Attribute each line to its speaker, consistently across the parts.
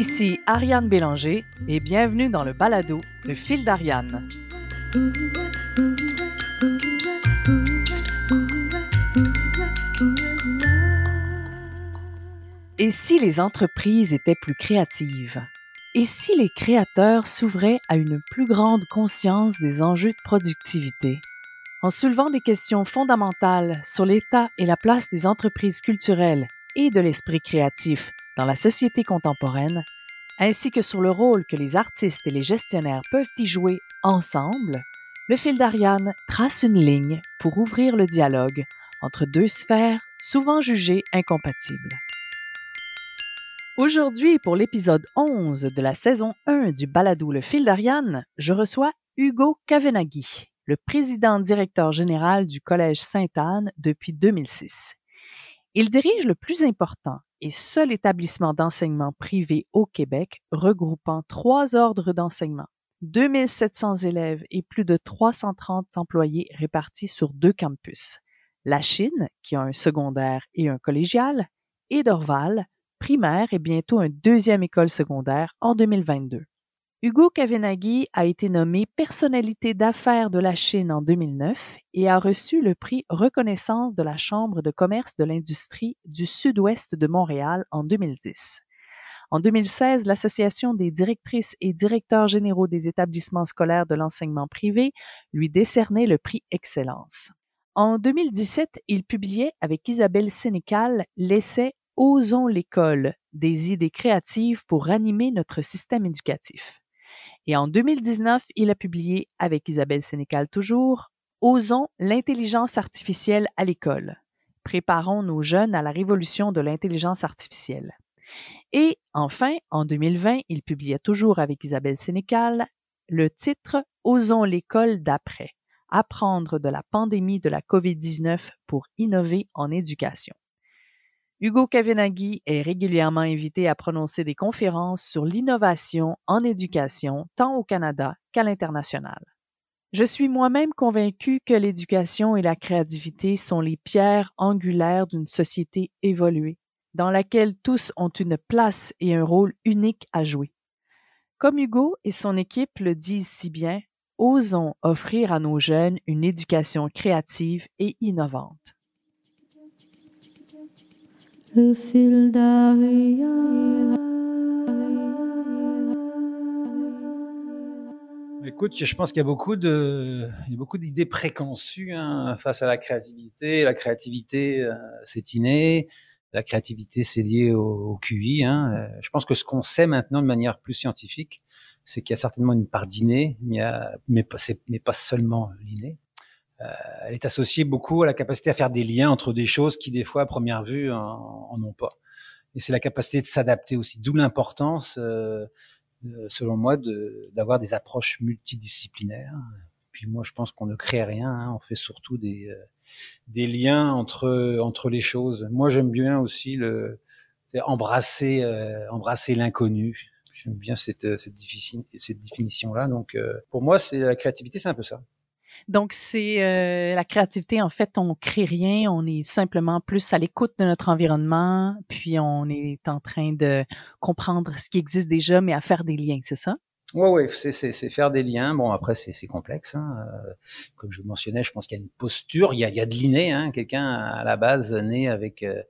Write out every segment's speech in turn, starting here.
Speaker 1: Ici Ariane Bélanger et bienvenue dans le balado Le fil d'Ariane. Et si les entreprises étaient plus créatives? Et si les créateurs s'ouvraient à une plus grande conscience des enjeux de productivité? En soulevant des questions fondamentales sur l'état et la place des entreprises culturelles et de l'esprit créatif dans la société contemporaine, ainsi que sur le rôle que les artistes et les gestionnaires peuvent y jouer ensemble, le fil d'Ariane trace une ligne pour ouvrir le dialogue entre deux sphères souvent jugées incompatibles. Aujourd'hui, pour l'épisode 11 de la saison 1 du balado Le fil d'Ariane, je reçois Hugo Kavenaghi, le président directeur général du Collège Sainte-Anne depuis 2006. Il dirige le plus important et seul établissement d'enseignement privé au Québec regroupant trois ordres d'enseignement, 2700 élèves et plus de 330 employés répartis sur deux campus. La Chine, qui a un secondaire et un collégial, et Dorval, primaire et bientôt un deuxième école secondaire en 2022. Hugo Kavenaghi a été nommé personnalité d'affaires de la Chine en 2009 et a reçu le prix Reconnaissance de la Chambre de commerce de l'industrie du Sud-Ouest de Montréal en 2010. En 2016, l'Association des directrices et directeurs généraux des établissements scolaires de l'enseignement privé lui décernait le prix Excellence. En 2017, il publiait avec Isabelle Sénécal l'essai Osons l'école, des idées créatives pour ranimer notre système éducatif. Et en 2019, il a publié, avec Isabelle Sénécal toujours, Osons l'intelligence artificielle à l'école. Préparons nos jeunes à la révolution de l'intelligence artificielle. Et enfin, en 2020, il publiait toujours avec Isabelle Sénécal le titre Osons l'école d'après, apprendre de la pandémie de la COVID-19 pour innover en éducation. Hugo Kavenaghi est régulièrement invité à prononcer des conférences sur l'innovation en éducation, tant au Canada qu'à l'international. Je suis moi-même convaincu que l'éducation et la créativité sont les pierres angulaires d'une société évoluée, dans laquelle tous ont une place et un rôle unique à jouer. Comme Hugo et son équipe le disent si bien, osons offrir à nos jeunes une éducation créative et innovante le fil
Speaker 2: Écoute, je pense qu'il y a beaucoup de, beaucoup d'idées préconçues hein, face à la créativité. La créativité, euh, c'est inné. La créativité, c'est lié au, QI. Hein. Euh, je pense que ce qu'on sait maintenant de manière plus scientifique, c'est qu'il y a certainement une part d'inné, mais, mais, mais pas seulement l'inné. Euh, elle est associée beaucoup à la capacité à faire des liens entre des choses qui, des fois, à première vue, en, ont pas. Et c'est la capacité de s'adapter aussi, d'où l'importance, euh, selon moi, d'avoir des approches multidisciplinaires. Puis moi, je pense qu'on ne crée rien, hein. on fait surtout des, euh, des liens entre, entre les choses. Moi, j'aime bien aussi le, embrasser, embrasser l'inconnu. J'aime bien cette, cette, cette définition-là. Donc, pour moi, c'est la créativité, c'est un peu ça.
Speaker 1: Donc, c'est euh, la créativité, en fait, on crée rien, on est simplement plus à l'écoute de notre environnement, puis on est en train de comprendre ce qui existe déjà, mais à faire des liens, c'est ça?
Speaker 2: Oui, oui, c'est faire des liens. Bon, après, c'est complexe. Hein. Euh, comme je vous mentionnais, je pense qu'il y a une posture, il y a, de l'inné. Hein. Quelqu'un, à la base, né avec euh,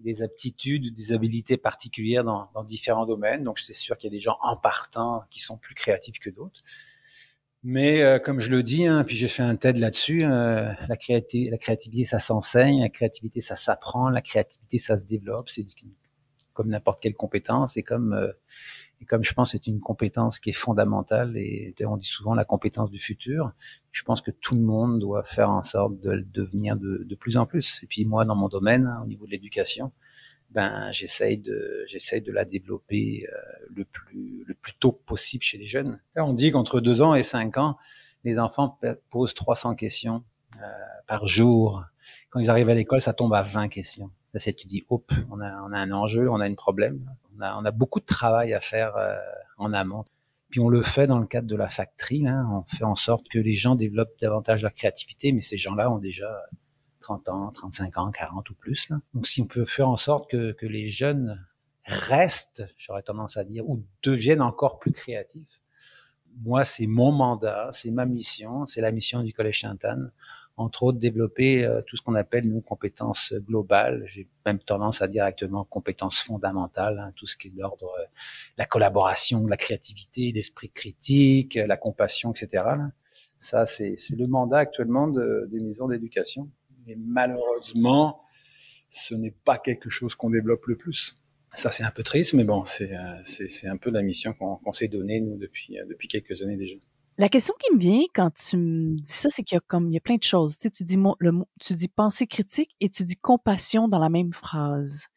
Speaker 2: des aptitudes, des habilités particulières dans différents domaines. Donc, c'est sûr qu'il y a des gens en partant qui sont plus créatifs que d'autres. Mais euh, comme je le dis, hein, puis j'ai fait un TED là-dessus, euh, la, créativité, la créativité, ça s'enseigne, la créativité, ça s'apprend, la créativité, ça se développe. C'est comme n'importe quelle compétence, et comme euh, et comme je pense, c'est une compétence qui est fondamentale. Et on dit souvent la compétence du futur. Je pense que tout le monde doit faire en sorte de le devenir de, de plus en plus. Et puis moi, dans mon domaine, hein, au niveau de l'éducation, ben j'essaye de j'essaye de la développer euh, le plus le plus tôt possible chez les jeunes. on dit qu'entre deux ans et cinq ans, les enfants posent 300 questions euh, par jour. Quand ils arrivent à l'école, ça tombe à 20 questions. Là, c'est tu dis, hop, on a on a un enjeu, on a un problème, on a on a beaucoup de travail à faire euh, en amont. Puis on le fait dans le cadre de la factory, hein. on fait en sorte que les gens développent davantage leur créativité, mais ces gens-là ont déjà 30 ans, 35 ans, 40 ou plus. Là. Donc si on peut faire en sorte que, les jeunes restent, j'aurais tendance à dire, ou deviennent encore plus créatifs. Moi, c'est mon mandat, c'est ma mission, c'est la mission du Collège Sainte-Anne, entre autres développer euh, tout ce qu'on appelle nous compétences globales. J'ai même tendance à directement compétences fondamentales, hein, tout ce qui est d'ordre euh, la collaboration, la créativité, l'esprit critique, la compassion, etc. Ça, c'est le mandat actuellement de, des maisons d'éducation. Mais malheureusement, ce n'est pas quelque chose qu'on développe le plus. Ça, c'est un peu triste, mais bon, c'est euh, un peu la mission qu'on s'est donnée, nous, depuis, euh, depuis quelques années déjà.
Speaker 1: La question qui me vient quand tu me dis ça, c'est qu'il y a comme il y a plein de choses. Tu, dis tu dis pensée critique et tu dis compassion dans la même phrase.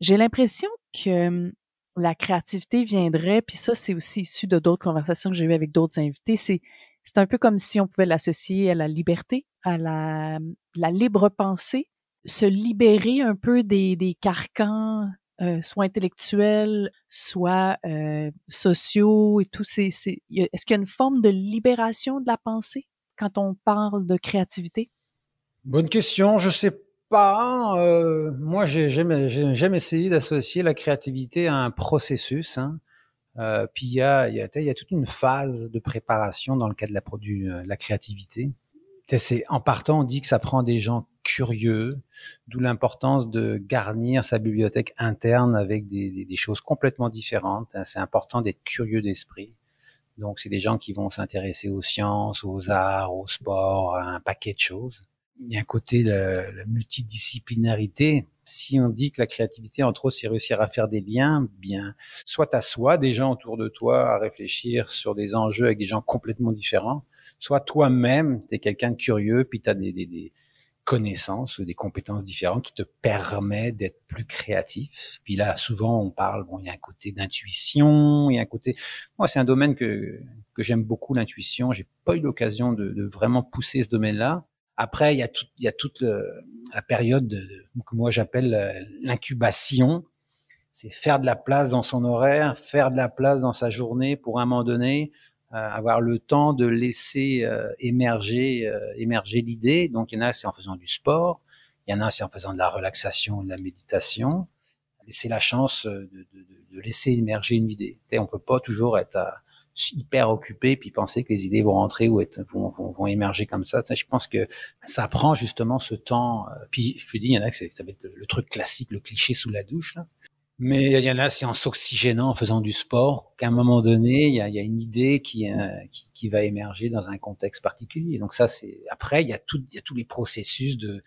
Speaker 1: J'ai l'impression que hum, la créativité viendrait, puis ça, c'est aussi issu de d'autres conversations que j'ai eues avec d'autres invités. C'est c'est un peu comme si on pouvait l'associer à la liberté, à la, libre pensée, se libérer un peu des, carcans euh, soit intellectuels, soit euh, sociaux et tout. Ces, est-ce qu'il y a une forme de libération de la pensée quand on parle de créativité?
Speaker 2: Bonne question. Je sais pas. Euh, moi, j'ai jamais, jamais essayé d'associer la créativité à un processus. Hein. Euh, puis il y a, y, a, y a toute une phase de préparation dans le cas de la, euh, la créativité. C'est en partant, on dit que ça prend des gens curieux, d'où l'importance de garnir sa bibliothèque interne avec des, des, des choses complètement différentes. C'est important d'être curieux d'esprit. Donc, c'est des gens qui vont s'intéresser aux sciences, aux arts, au sport, à un paquet de choses. Il y a un côté de la multidisciplinarité si on dit que la créativité, entre autres, c'est réussir à faire des liens, bien, soit à soi, des gens autour de toi, à réfléchir sur des enjeux avec des gens complètement différents, soit toi-même, tu es quelqu'un de curieux, puis tu as des, connaissances ou des compétences différentes qui te permettent d'être plus créatif. Puis là, souvent, on parle, bon, il y a un côté d'intuition, il y a un côté... Moi, c'est un domaine que, que j'aime beaucoup, l'intuition. J'ai pas eu l'occasion de vraiment pousser ce domaine-là. Après, il y a, il y a toute la période de, que moi j'appelle euh, l'incubation. C'est faire de la place dans son horaire, faire de la place dans sa journée pour un moment donné euh, avoir le temps de laisser euh, émerger émerger l'idée. Donc il y en a c'est en faisant du sport, il y en a c'est en faisant de la relaxation de la méditation. Laisser la chance de, de, de laisser émerger une idée. On peut pas toujours être à, hyper occupé puis penser que les idées vont rentrer ou être, vont, vont, vont émerger comme ça. Je pense que ça prend justement ce temps. Euh, puis je dis, il y en a que ça va être le truc classique, le cliché sous la douche là. Mais il y en a, c'est en s'oxygénant, en faisant du sport, qu'à un moment donné, il y a, il y a une idée qui, euh, qui, qui, va émerger dans un contexte particulier. Donc ça, c'est après, il y a tout, il y a tous les processus de,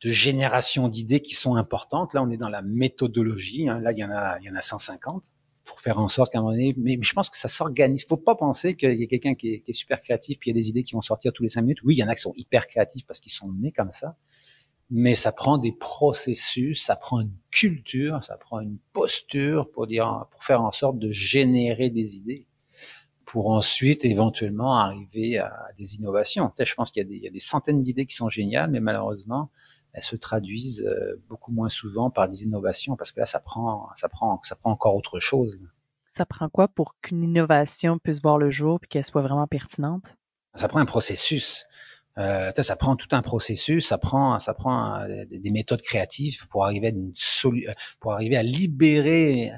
Speaker 2: de génération d'idées qui sont importantes. Là, on est dans la méthodologie. Hein. Là, il y en a, il y en a 150 pour faire en sorte qu'à un moment donné, mais, je pense que ça s'organise. Faut pas penser qu'il y a quelqu'un qui est, super créatif puis il y a des idées qui vont sortir tous les cinq minutes. Oui, il y en a qui sont hyper créatifs parce qu'ils sont nés comme ça, mais ça prend des processus, ça prend une culture, ça prend une posture pour dire, pour faire en sorte de générer des idées, pour ensuite éventuellement arriver à des innovations. Je pense qu'il y, a des centaines d'idées qui sont géniales, mais malheureusement, elles se traduisent euh, beaucoup moins souvent par des innovations parce que là, ça prend, ça prend, ça prend encore autre chose.
Speaker 1: Ça prend quoi pour qu'une innovation puisse voir le jour et qu'elle soit vraiment pertinente?
Speaker 2: Ça prend un processus. Euh, ça prend tout un processus, ça prend, ça prend euh, des, méthodes créatives pour arriver à euh, libérer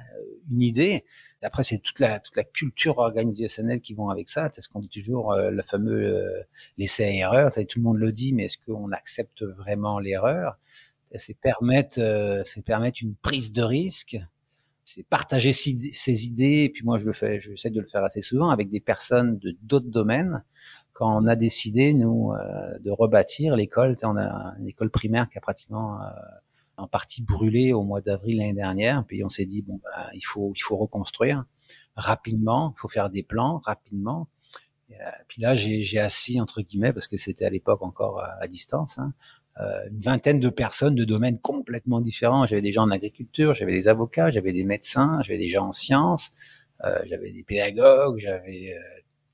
Speaker 2: une idée. Après, c'est toute la, toute la culture organisationnelle qui vont avec ça. C'est ce qu'on dit toujours, euh, le fameux euh, l'essai-erreur. Tout le monde le dit, mais est-ce qu'on accepte vraiment l'erreur? C'est permettre, euh, c'est permettre une prise de risque. C'est partager ses idées. Et puis moi, je le fais, j'essaie de le faire assez souvent avec des personnes de d'autres domaines. Quand on a décidé, nous, euh, de rebâtir l'école, on a une école primaire qui a pratiquement en partie brûlé au mois d'avril l'année dernière. Puis on s'est dit bon, bah, il faut il faut reconstruire rapidement, il faut faire des plans rapidement. Euh, puis là, j'ai assis entre guillemets parce que c'était à l'époque encore à, distance. Hein, euh, une vingtaine de personnes de domaines complètement différents. J'avais des gens en agriculture, j'avais des avocats, j'avais des médecins, j'avais des gens en sciences, euh, j'avais des pédagogues, j'avais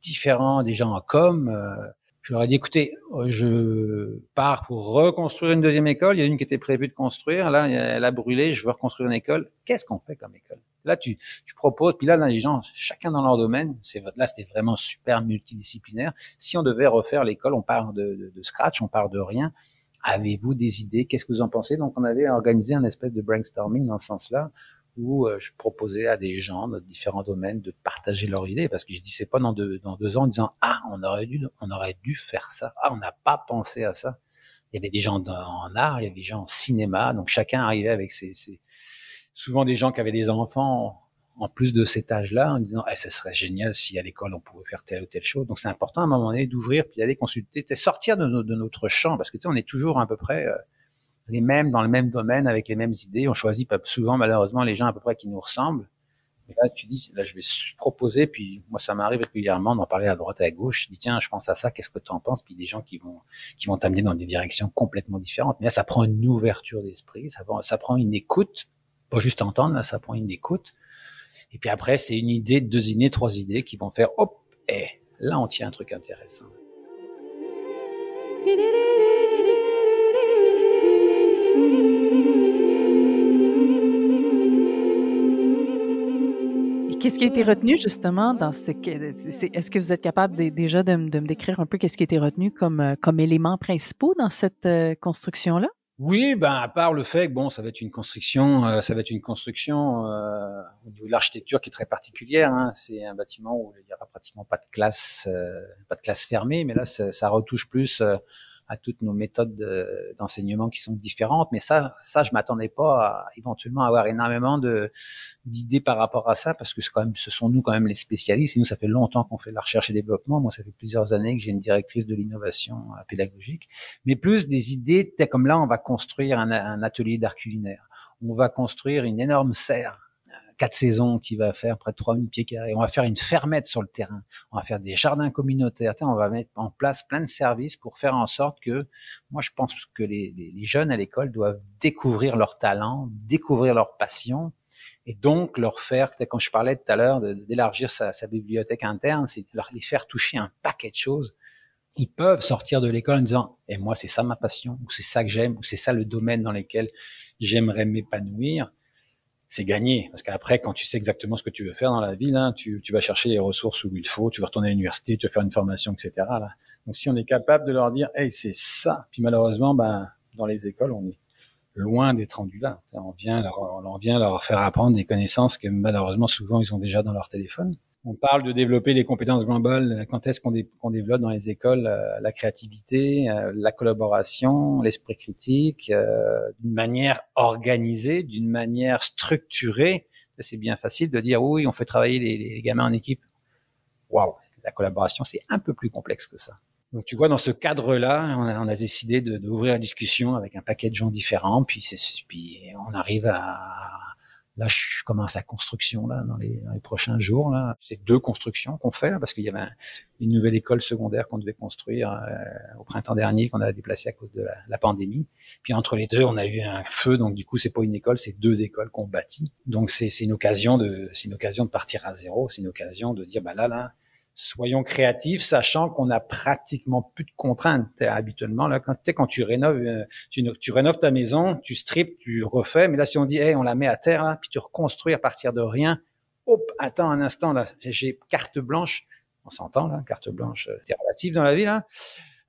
Speaker 2: différents, des gens en com. Euh, je leur ai dit, écoutez, euh, je pars pour reconstruire une deuxième école. Il y a une qui était prévue de construire. Là, elle a brûlé. Je veux reconstruire une école. Qu'est-ce qu'on fait comme école? Là, tu, tu proposes. Puis là, les gens, chacun dans leur domaine. C'est là, c'était vraiment super multidisciplinaire. Si on devait refaire l'école, on part de, de, scratch, on part de rien. Avez-vous des idées? Qu'est-ce que vous en pensez? Donc, on avait organisé un espèce de brainstorming dans ce sens-là où euh, je proposais à des gens de différents domaines de partager leurs idées. Parce que je disais pas dans deux, dans deux ans en disant ah on aurait dû on aurait dû faire ça. Ah on n'a pas pensé à ça. Il y avait des gens en art il y avait des gens en cinéma. Donc chacun arrivait avec ses, ses souvent des gens qui avaient des enfants en plus de cet âge-là en disant eh, ce serait génial si à l'école on pouvait faire telle ou telle chose. Donc c'est important à un moment donné d'ouvrir puis d'aller consulter sortir de, de, notre champ. Parce que tu sais on est toujours à peu près euh, les mêmes dans le même domaine avec les mêmes idées. On choisit souvent malheureusement les gens à peu près qui nous ressemblent. Mais là, tu dis, là, je vais proposer, puis moi, ça m'arrive régulièrement d'en parler à droite et à gauche. Je dis, tiens, je pense à ça, qu'est-ce que tu en penses? Puis des gens qui vont, qui vont t'amener dans des directions complètement différentes. Mais là, ça prend une ouverture d'esprit, ça, ça prend une écoute, pas juste entendre, là, ça prend une écoute. Et puis après, c'est une idée, deux idées, trois idées qui vont faire, hop, eh, là, on tient un truc intéressant.
Speaker 1: Qu'est-ce qui a été retenu justement dans ce est-ce que vous êtes capable déjà de, me décrire un peu qu'est-ce qui a été retenu comme euh, comme éléments principaux dans cette euh, construction là
Speaker 2: Oui, ben à part le fait que bon, ça va être une construction, euh, ça va être une construction au niveau de l'architecture qui est très particulière. Hein. C'est un bâtiment où il n'y aura pratiquement pas de classe, pas de classe fermée, mais là ça retouche plus à toutes nos méthodes d'enseignement qui sont différentes. Mais ça, ça, je m'attendais pas à éventuellement avoir énormément d'idées par rapport à ça, parce que quand même, ce sont nous quand même les spécialistes. Et nous, ça fait longtemps qu'on fait de la recherche et développement. Moi, ça fait plusieurs années que j'ai une directrice de l'innovation euh, pédagogique, mais plus des idées, comme là, on va construire un, un atelier d'art culinaire. On va construire une énorme serre quatre saisons qui va faire près de 3000 pieds carrés. On va faire une fermette sur le terrain. On va faire des jardins communautaires. On va mettre en place plein de services pour faire en sorte que, moi, je pense que les, jeunes à l'école doivent découvrir leur talent, découvrir leur passion, et donc leur faire, quand je parlais tout à l'heure d'élargir sa, bibliothèque interne, c'est leur les faire toucher un paquet de choses. Ils peuvent sortir de l'école en disant, et moi c'est ça ma passion, ou c'est ça que j'aime, ou c'est ça le domaine dans lequel j'aimerais m'épanouir c'est gagné. Parce qu'après, quand tu sais exactement ce que tu veux faire dans la vie, là, tu, tu vas chercher les ressources où il faut, tu vas retourner à l'université, tu vas faire une formation, etc. Là. Donc, si on est capable de leur dire, hey, c'est ça. Puis malheureusement, ben, dans les écoles, on est loin d'être rendu là. On vient, leur, on vient leur faire apprendre des connaissances que malheureusement, souvent, ils ont déjà dans leur téléphone on parle de développer les compétences globales. Quand est-ce qu'on développe dans les écoles euh, la créativité, euh, la collaboration, l'esprit critique, euh, d'une manière organisée, d'une manière structurée C'est bien facile de dire oui, on fait travailler les, gamins en équipe. Waouh, la collaboration, c'est un peu plus complexe que ça. Donc tu vois, dans ce cadre-là, on a, décidé d'ouvrir la discussion avec un paquet de gens différents, puis, puis on arrive à Là, je commence la construction là dans les, dans les prochains jours. Là, c'est deux constructions qu'on fait là, parce qu'il y avait une nouvelle école secondaire qu'on devait construire euh, au printemps dernier, qu'on a déplacé à cause de la, la, pandémie. Puis entre les deux, on a eu un feu, donc du coup, c'est pas une école, c'est deux écoles qu'on bâtit. Donc c'est une occasion de, c'est une occasion de partir à zéro. C'est une occasion de dire, bah là, là, soyons créatifs, sachant qu'on a pratiquement plus de contraintes habituellement. Là, quand, quand tu rénoves, euh, tu, rénoves ta maison, tu strips, tu refais, mais là, si on dit, hey, on la met à terre, là, puis tu reconstruis à partir de rien, hop, attends un instant, là, j'ai carte blanche, on s'entend là, carte blanche, c'est euh, relative dans la vie là.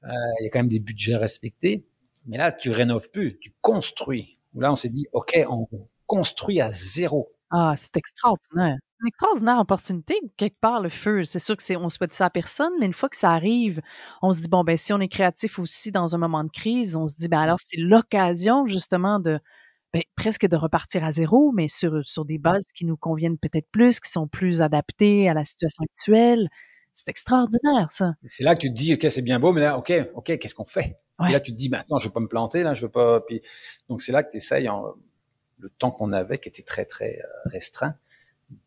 Speaker 2: Euh, il y a quand même des budgets respectés, mais là, tu rénoves plus, tu construis. Là, on s'est dit, ok, on construit à zéro.
Speaker 1: Ah, c'est extraordinaire une extraordinaire opportunité. Quelque part, le feu, c'est sûr que c'est, on souhaite ça à personne, mais une fois que ça arrive, on se dit, bon, ben, si on est créatif aussi dans un moment de crise, on se dit, ben, alors, c'est l'occasion, justement, de, ben, presque de repartir à zéro, mais sur, sur des bases qui nous conviennent peut-être plus, qui sont plus adaptées à la situation actuelle. C'est extraordinaire, ça.
Speaker 2: C'est là que tu te dis, OK, c'est bien beau, mais là, OK, OK, qu'est-ce qu'on fait? Et là, tu te dis, ben, attends, je veux pas me planter, là, je veux pas, puis, donc c'est là que tu essayes, le temps qu'on avait, qui était très, très euh, restreint,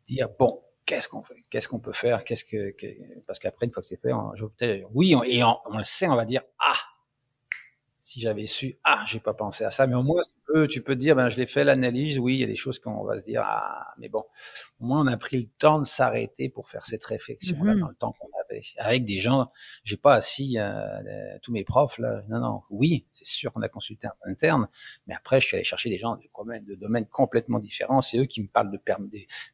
Speaker 2: dire bon, qu'est-ce qu'on fait, qu'est-ce qu'on peut faire, qu'est-ce que, parce qu'après une fois que c'est fait, on, je, oui, et on, on, le sait, on va dire ah, si j'avais su, ah, j'ai pas pensé à ça, mais au moins peux, tu peux dire, ben je l'ai fait l'analyse, oui, il y a des choses qu'on va se dire ah, mais bon, au moins on a pris le temps de s'arrêter pour faire cette réflexion là mm-hmm. dans le temps qu'on avait, avec des gens, j'ai pas assis euh, euh, tous mes profs là, non non, oui, c'est sûr qu'on a consulté un interne, mais après je suis allé chercher des gens de domaines, de domaines complètement différents, c'est eux qui me parlent de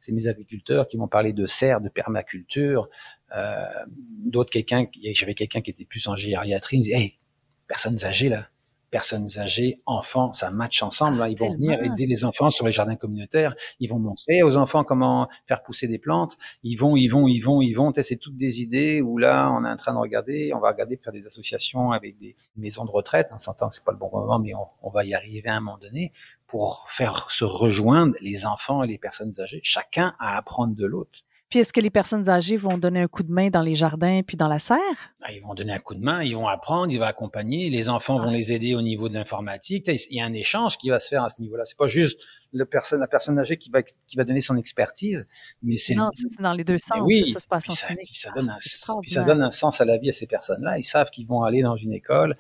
Speaker 2: c'est mes agriculteurs qui m'ont parlé de serre, de permaculture, euh, d'autres quelqu'un, j'avais quelqu'un qui était plus en gériatrie, il me disait, hey, personnes âgées là. Personnes âgées, enfants, ça match ensemble. Ils vont venir aider les enfants sur les jardins communautaires. Ils vont montrer aux enfants comment faire pousser des plantes. Ils vont, ils vont, ils vont, ils vont. C'est toutes des idées où là, on est en train de regarder. On va regarder faire des associations avec des maisons de retraite. On s'entend que c'est pas le bon moment, mais on, on va y arriver à un moment donné pour faire se rejoindre les enfants et les personnes âgées, chacun à apprendre de l'autre.
Speaker 1: Puis est-ce que les personnes âgées vont donner un coup de main dans les jardins puis dans la serre?
Speaker 2: Ah, ils vont donner un coup de main, ils vont apprendre, ils vont accompagner, les enfants vont les aider au niveau de l'informatique. Il y a un échange qui va se faire à ce niveau-là. C'est pas juste le personne, la personne âgée qui va, qui va donner son expertise, mais c'est...
Speaker 1: Non, c'est dans les deux sens.
Speaker 2: Oui,
Speaker 1: ça, se passe en
Speaker 2: ça, ça, donne un, puis ça donne un sens à la vie à ces personnes-là. Ils savent qu'ils vont aller dans une école,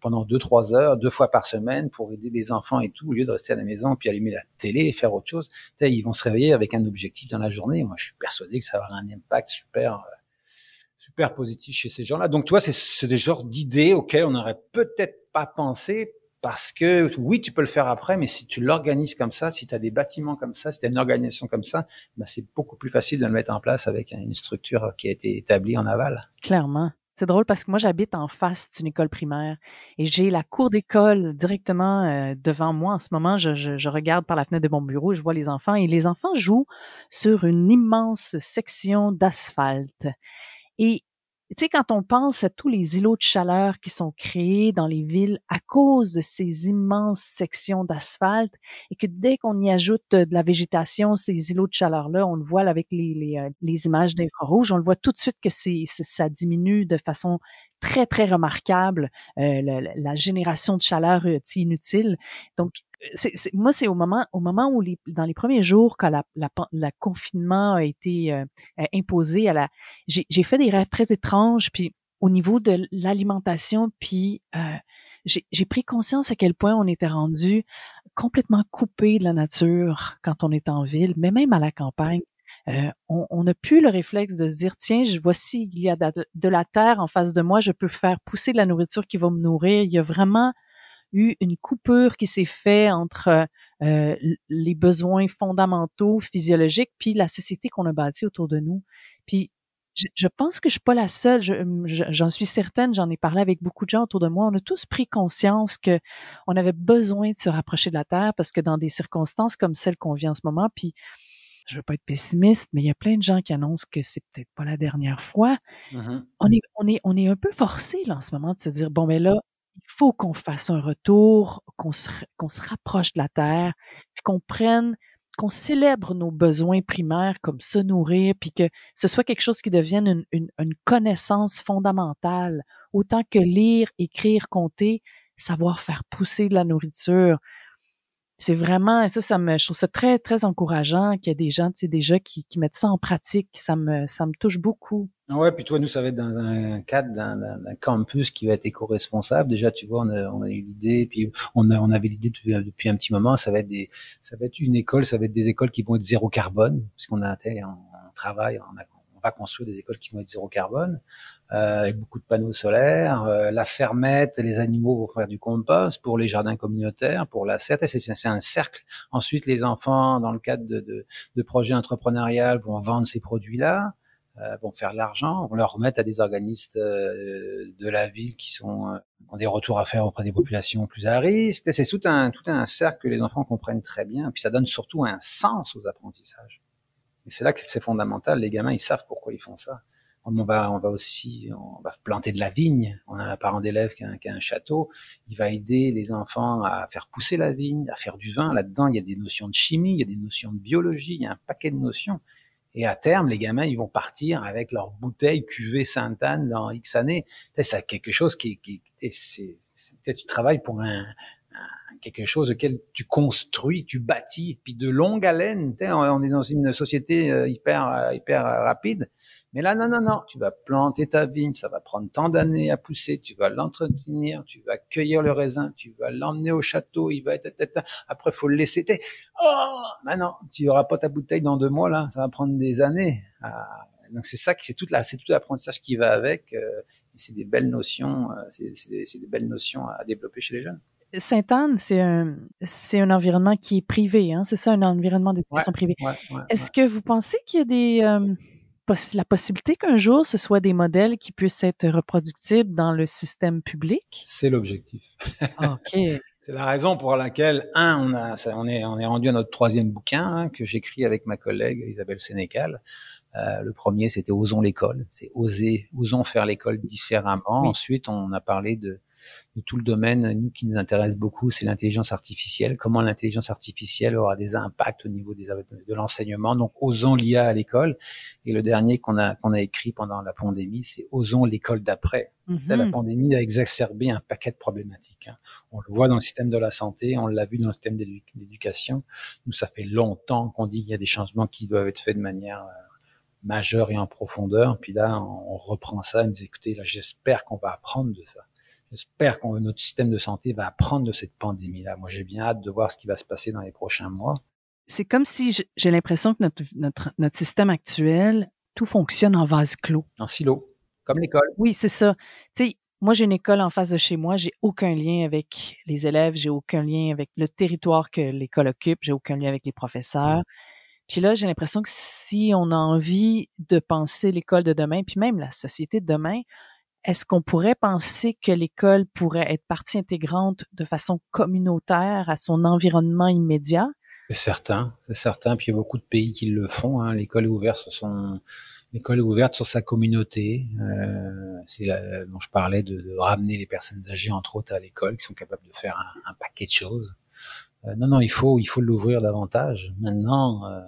Speaker 2: pendant deux trois heures, deux fois par semaine pour aider des enfants et tout, au lieu de rester à la maison puis allumer la télé et faire autre chose. Ils vont se réveiller avec un objectif dans la journée. Moi, je suis persuadé que ça avoir un impact super euh, super positif chez ces gens-là. Donc, toi, c'est des genres d'idées auxquelles on n'aurait peut-être pas pensé parce que oui, tu peux le faire après, mais si tu l'organises comme ça, si tu as des bâtiments comme ça, si tu as une organisation comme ça, ben c'est beaucoup plus facile de le mettre en place avec une structure qui a été établie en aval.
Speaker 1: Clairement. C'est drôle parce que moi, j'habite en face d'une école primaire et j'ai la cour d'école directement euh, devant moi. En ce moment, je, je, regarde par la fenêtre de mon bureau, je vois les enfants et les enfants jouent sur une immense section d'asphalte. Et tu sais, quand on pense à tous les îlots de chaleur qui sont créés dans les villes à cause de ces immenses sections d'asphalte, et que dès qu'on y ajoute de la végétation, ces îlots de chaleur-là, on le voit avec les, les, euh, les images d'infrarouge, on le voit tout de suite que c'est, ça diminue de façon très, très remarquable euh, la, la, génération de chaleur euh, inutile. Donc, c'est, moi, c'est au moment, au moment où, les, dans les premiers jours, quand la, la, confinement a été euh, imposé, à la, j'ai, fait des rêves très étranges, puis au niveau de l'alimentation, puis euh, j'ai, j'ai pris conscience à quel point on était rendu complètement coupé de la nature quand on est en ville, mais même à la campagne. Euh, on n'a plus le réflexe de se dire tiens, je, voici il y a de, de, la terre en face de moi, je peux faire pousser de la nourriture qui va me nourrir. Il y a vraiment eu une coupure qui s'est faite entre euh, les besoins fondamentaux physiologiques puis la société qu'on a bâtie autour de nous. Puis je, pense que je suis pas la seule. J'en suis certaine. J'en ai parlé avec beaucoup de gens autour de moi. On a tous pris conscience que on avait besoin de se rapprocher de la terre parce que dans des circonstances comme celles qu'on vit en ce moment, puis je veux pas être pessimiste, mais il y a plein de gens qui annoncent que c'est peut-être pas la dernière fois. Mmh on est, on est, on est un peu forcé là en ce moment de se dire bon ben là, il faut qu'on fasse un retour, qu'on se, rapproche de la terre, qu'on prenne, qu'on célèbre nos besoins primaires comme se nourrir, puis que ce soit quelque chose qui devienne une, une, connaissance fondamentale, autant que lire, écrire, compter, savoir faire pousser de la nourriture. C'est vraiment, ça, ça me, je trouve ça très, très encourageant qu'il y ait des gens, tu sais, déjà qui, qui mettent ça en pratique. Ça me, ça me touche beaucoup.
Speaker 2: Ah ouais, puis toi, nous, ça va être dans un cadre d'un campus qui va être éco-responsable. Déjà, tu vois, on a, a eu l'idée, puis on, a, on avait l'idée depuis, un petit moment. Ça va être des, ça va être une école, ça va être des écoles qui vont être zéro carbone, puisqu'on a, on, travaille, on, on, va construire des écoles qui vont être zéro carbone, euh, avec beaucoup de panneaux solaires. Euh, la fermette, les animaux vont faire du compost pour les jardins communautaires, pour la CERT. C'est un cercle. Ensuite, les enfants, dans le cadre de, de, de projets entrepreneuriaux, vont vendre ces produits-là. Euh, vont faire l'argent, on leur remettre à des organismes euh, de la ville qui sont euh, ont des retours à faire auprès des populations plus à risque. C'est tout un tout un cercle que les enfants comprennent très bien. Puis ça donne surtout un sens aux apprentissages. Et c'est là que c'est fondamental. Les gamins, ils savent pourquoi ils font ça. On va, on va aussi, on va planter de la vigne. On a un parent d'élève qui, a un château. Il va aider les enfants à faire pousser la vigne, à faire du vin. Là-dedans, il y a des notions de chimie, il y a des notions de biologie, il y a un paquet de notions. Et à terme, les gamins, ils vont partir avec leur bouteille cuvée Sainte-Anne dans X années. C'est quelque chose qui, qui c'est, tu travailles pour un, quelque chose auquel tu construis, tu bâtis, puis de longue haleine. On est dans une société euh, hyper, euh, hyper rapide. Mais là, non, non, non, tu vas planter ta vigne, ça va prendre tant d'années à pousser, tu vas l'entretenir, tu vas cueillir le raisin, tu vas l'emmener au château, il va être, après faut le laisser. Oh, maintenant, tu auras pas ta bouteille dans deux mois là, ça va prendre des années. Donc c'est ça, c'est toute la, c'est tout l'apprentissage qui va avec. Euh, c'est des belles notions, euh, c'est, des belles notions à développer chez les jeunes.
Speaker 1: Sainte-Anne, c'est un, c'est un environnement qui est privé, hein? c'est ça, un environnement d'éducation privée. Est-ce que vous pensez qu'il y a des, euh, la possibilité qu'un jour, ce soit des modèles qui puissent être reproductibles dans le système public?
Speaker 2: C'est l'objectif.
Speaker 1: OK.
Speaker 2: C'est la raison pour laquelle, un, on, a, on, est, on est rendu à notre troisième bouquin hein, que j'écris avec ma collègue Isabelle Sénécal. Euh, le premier, c'était Osons l'école. C'est oser, osons faire l'école différemment. Ensuite, on a parlé de, de tout le domaine, nous qui nous intéresse beaucoup, c'est l'intelligence artificielle. Comment l'intelligence artificielle aura des impacts au niveau des, de l'enseignement. Donc, osons l'IA à l'école. Et le dernier qu'on a qu'on a écrit pendant la pandémie, c'est osons l'école d'après. La mhm. pandémie a exacerbé un paquet de problématiques. Hein. On le voit dans le système de la santé, on l'a vu dans le système d'éducation. Nous, ça fait longtemps qu'on dit qu'il y a des changements qui doivent être faits de manière euh, majeure et en profondeur. Puis là, on reprend ça et nous écoutez, là, j'espère qu'on va apprendre de ça. J'espère que notre système de santé va apprendre de cette pandémie-là. Moi, j'ai bien hâte de voir ce qui va se passer dans les prochains mois.
Speaker 1: C'est comme si j'ai l'impression que notre, notre, notre système actuel, tout fonctionne en vase clos.
Speaker 2: En silo, comme l'école.
Speaker 1: Oui, c'est ça. Tu sais, moi, j'ai une école en face de chez moi. J'ai aucun lien avec les élèves. J'ai aucun lien avec le territoire que l'école occupe. J'ai aucun lien avec les professeurs. Puis là, j'ai l'impression que si on a envie de penser l'école de demain, puis même la société de demain, est-ce qu'on pourrait penser que l'école pourrait être partie intégrante de façon communautaire à son environnement immédiat?
Speaker 2: C'est certain, c'est certain. Puis il y a beaucoup de pays qui le font. Hein. L'école est ouverte sur son, l'école est ouverte sur sa communauté. Euh, c'est dont je parlais de, ramener les personnes âgées entre autres à l'école, qui sont capables de faire un, paquet de choses. Euh, non, non, il faut, il faut l'ouvrir davantage. Maintenant, euh,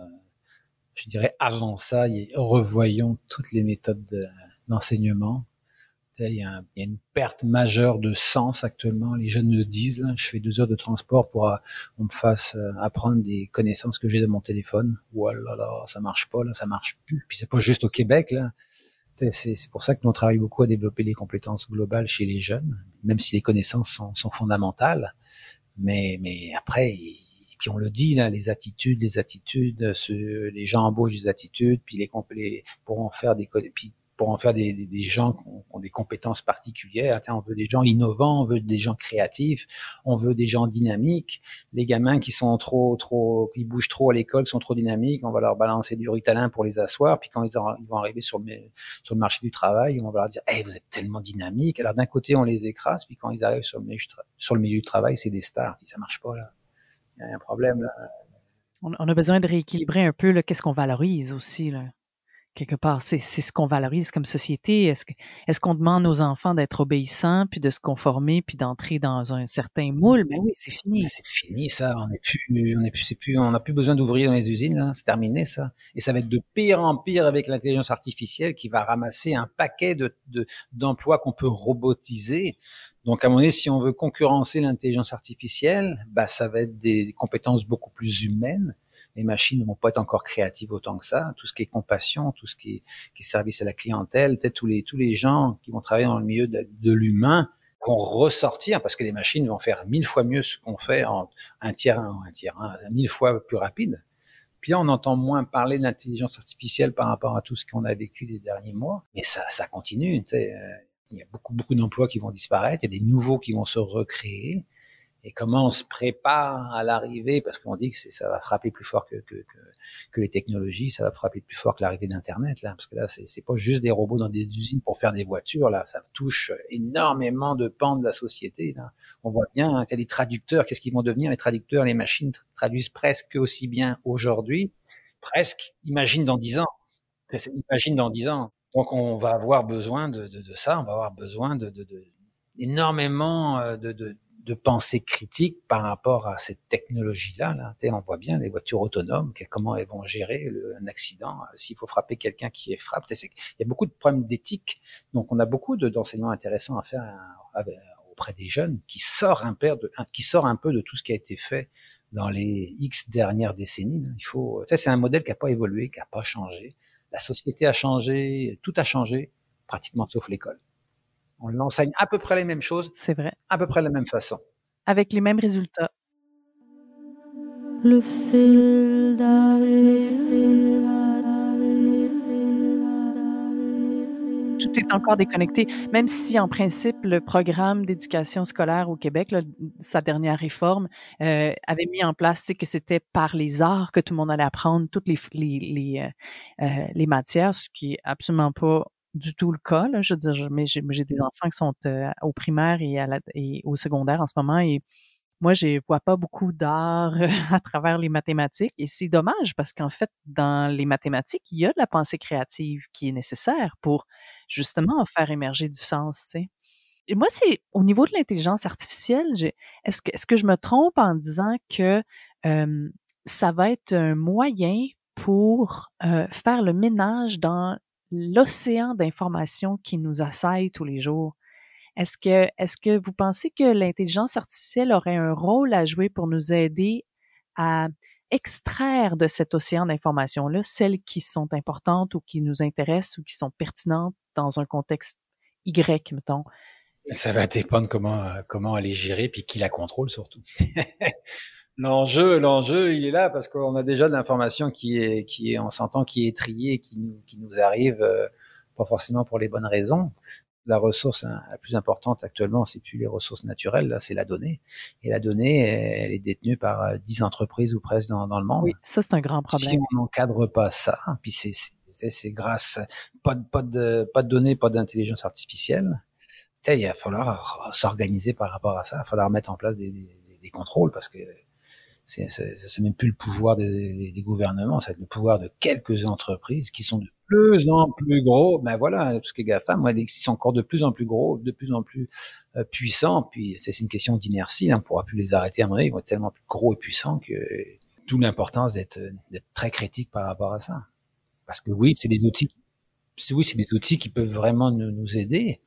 Speaker 2: je dirais avant ça, revoyons toutes les méthodes d'enseignement. Il y, a une perte majeure de sens actuellement. Les jeunes le disent. je fais deux heures de transport pour qu'on me fasse euh, apprendre des connaissances que j'ai de mon téléphone. Ou là là, ça marche pas, là, ça marche plus. Puis c'est pas juste au Québec, là. C'est pour ça que nous travaillons beaucoup à développer les compétences globales chez les jeunes, même si les connaissances sont, sont fondamentales. Mais, mais après, puis on le dit là, les attitudes, les attitudes, ce, les gens embauchent des attitudes, puis les, les pour en faire des puis pour en faire des, gens qui ont, des compétences particulières. on veut des gens innovants, on veut des gens créatifs, on veut des gens dynamiques. Les gamins qui sont trop, trop, qui bougent trop à l'école, sont trop dynamiques, on va leur balancer du ritalin pour les asseoir. Puis quand ils, vont arriver sur le, marché du travail, on va leur dire, hey, vous êtes tellement dynamiques. Alors d'un côté, on les écrase, puis quand ils arrivent sur le milieu, sur le milieu du travail, c'est des stars. Ça marche pas là. Il y a un problème là.
Speaker 1: On, a besoin de rééquilibrer un peu qu'est-ce qu'on valorise aussi là quelque part. C'est ce qu'on valorise comme société. Est-ce que est-ce qu'on demande aux enfants d'être obéissants, puis de se conformer, puis d'entrer dans un certain moule? Mais ben oui, c'est fini.
Speaker 2: C'est fini, ça. On n'est plus, est plus, plus, n'a plus besoin d'ouvriers dans les usines, C'est terminé, ça. Et ça va être de pire en pire avec l'intelligence artificielle qui va ramasser un paquet de, d'emplois qu'on peut robotiser. Donc, à mon avis, si on veut concurrencer l'intelligence artificielle, bah, ça va être des compétences beaucoup plus humaines les machines ne vont pas être encore créatives autant que ça. Tout ce qui est compassion, tout ce qui est, qui est service à la clientèle, peut-être tous les tous les gens qui vont travailler dans le milieu de, l'humain vont ressortir parce que les machines vont faire mille fois mieux ce qu'on fait en un tiers un, un tiers un, mille fois plus rapide. Puis là, on entend moins parler de l'intelligence artificielle par rapport à tout ce qu'on a vécu les derniers mois, mais ça, ça continue. Euh, il y a beaucoup, beaucoup d'emplois qui vont disparaître, il y a des nouveaux qui vont se recréer et comment on se prépare à l'arrivée, parce qu'on dit que ça va frapper plus fort que, que, que, que, les technologies, ça va frapper plus fort que l'arrivée d'Internet, là, parce que là, c'est pas juste des robots dans des usines pour faire des voitures, là, ça touche énormément de pans de la société. Là. On voit bien, hein, les traducteurs, qu'est-ce qu'ils vont devenir Les traducteurs, les machines traduisent presque aussi bien aujourd'hui, presque, imagine dans dix ans, imagine dans dix ans. Donc on va avoir besoin de, de, de ça, on va avoir besoin de, de, de énormément euh, de, de, de pensée critique par rapport à cette technologie-là. Là. On voit bien les voitures autonomes, comment elles vont gérer un accident, s'il faut frapper quelqu'un qui est frappé. Il y a beaucoup de problèmes d'éthique, donc on a beaucoup d'enseignements intéressants à faire euh, auprès des jeunes qui sort un peu de, un peu de tout ce qui a été fait dans les X dernières décennies. Il faut, c'est un modèle qui n'a pas évolué, qui n'a pas changé. La société a changé, tout a changé, pratiquement sauf l'école. On l'enseigne à peu près les mêmes choses.
Speaker 1: C'est vrai.
Speaker 2: À peu près de la même façon.
Speaker 1: Avec les mêmes résultats.
Speaker 3: Le fil
Speaker 1: tout est encore déconnecté. Même si, en principe, le programme d'éducation scolaire au Québec, sa dernière réforme, euh, avait mis en place que c'était par les arts que tout le monde allait apprendre toutes les, les, euh, euh, les, matières, ce qui est absolument pas du tout le cas. Là. Je veux dire, mais j'ai, des enfants qui sont au primaire et, au secondaire en ce moment et moi, je vois pas beaucoup d'art à travers les mathématiques et c'est dommage parce qu'en fait, dans les mathématiques, il y a de la pensée créative qui est nécessaire pour justement faire émerger du sens, tu sais. Et moi, c'est au niveau de l'intelligence artificielle, est-ce que, est-ce que je me trompe en disant que ça va être un moyen pour faire le ménage dans l'océan d'informations qui nous assaille tous les jours? Est-ce que, est-ce que vous pensez que l'intelligence artificielle aurait un rôle à jouer pour nous aider à extraire de cet océan d'informations-là celles qui sont importantes ou qui nous intéressent ou qui sont pertinentes dans un contexte Y, mettons?
Speaker 2: Ça va dépendre comment, comment elle est gérée puis qui la contrôle surtout. l'enjeu, l'enjeu, il est là parce qu'on a déjà de l'information qui est, qui est, on s'entend, qui est triée, qui nous, qui nous arrive, euh, pas forcément pour les bonnes raisons la ressource hein, la plus importante actuellement, c'est plus les ressources naturelles, là, c'est la donnée. Et la donnée, elle est détenue par 10 euh, entreprises ou presque dans, le monde.
Speaker 1: Oui, ça c'est un grand problème.
Speaker 2: Si on n'encadre pas ça, puis c'est c'est grâce pas de pas de pas de données, pas d'intelligence artificielle. Il va falloir s'organiser par rapport à ça. Il va falloir mettre en place des, des, contrôles parce que c'est même plus le pouvoir des, des, gouvernements, c'est le pouvoir de quelques entreprises qui sont de plus en plus gros, ben voilà, tout ce qui est GAFAM, moi, ils sont encore de plus en plus gros, de plus en plus euh, puissants, puis c'est une question d'inertie, hein, on pourra plus les arrêter à ils vont être tellement plus gros et puissants que d'où l'importance d'être très critique par rapport à ça. Parce que oui, c'est des outils, oui, c'est des outils qui peuvent vraiment nous, nous aider,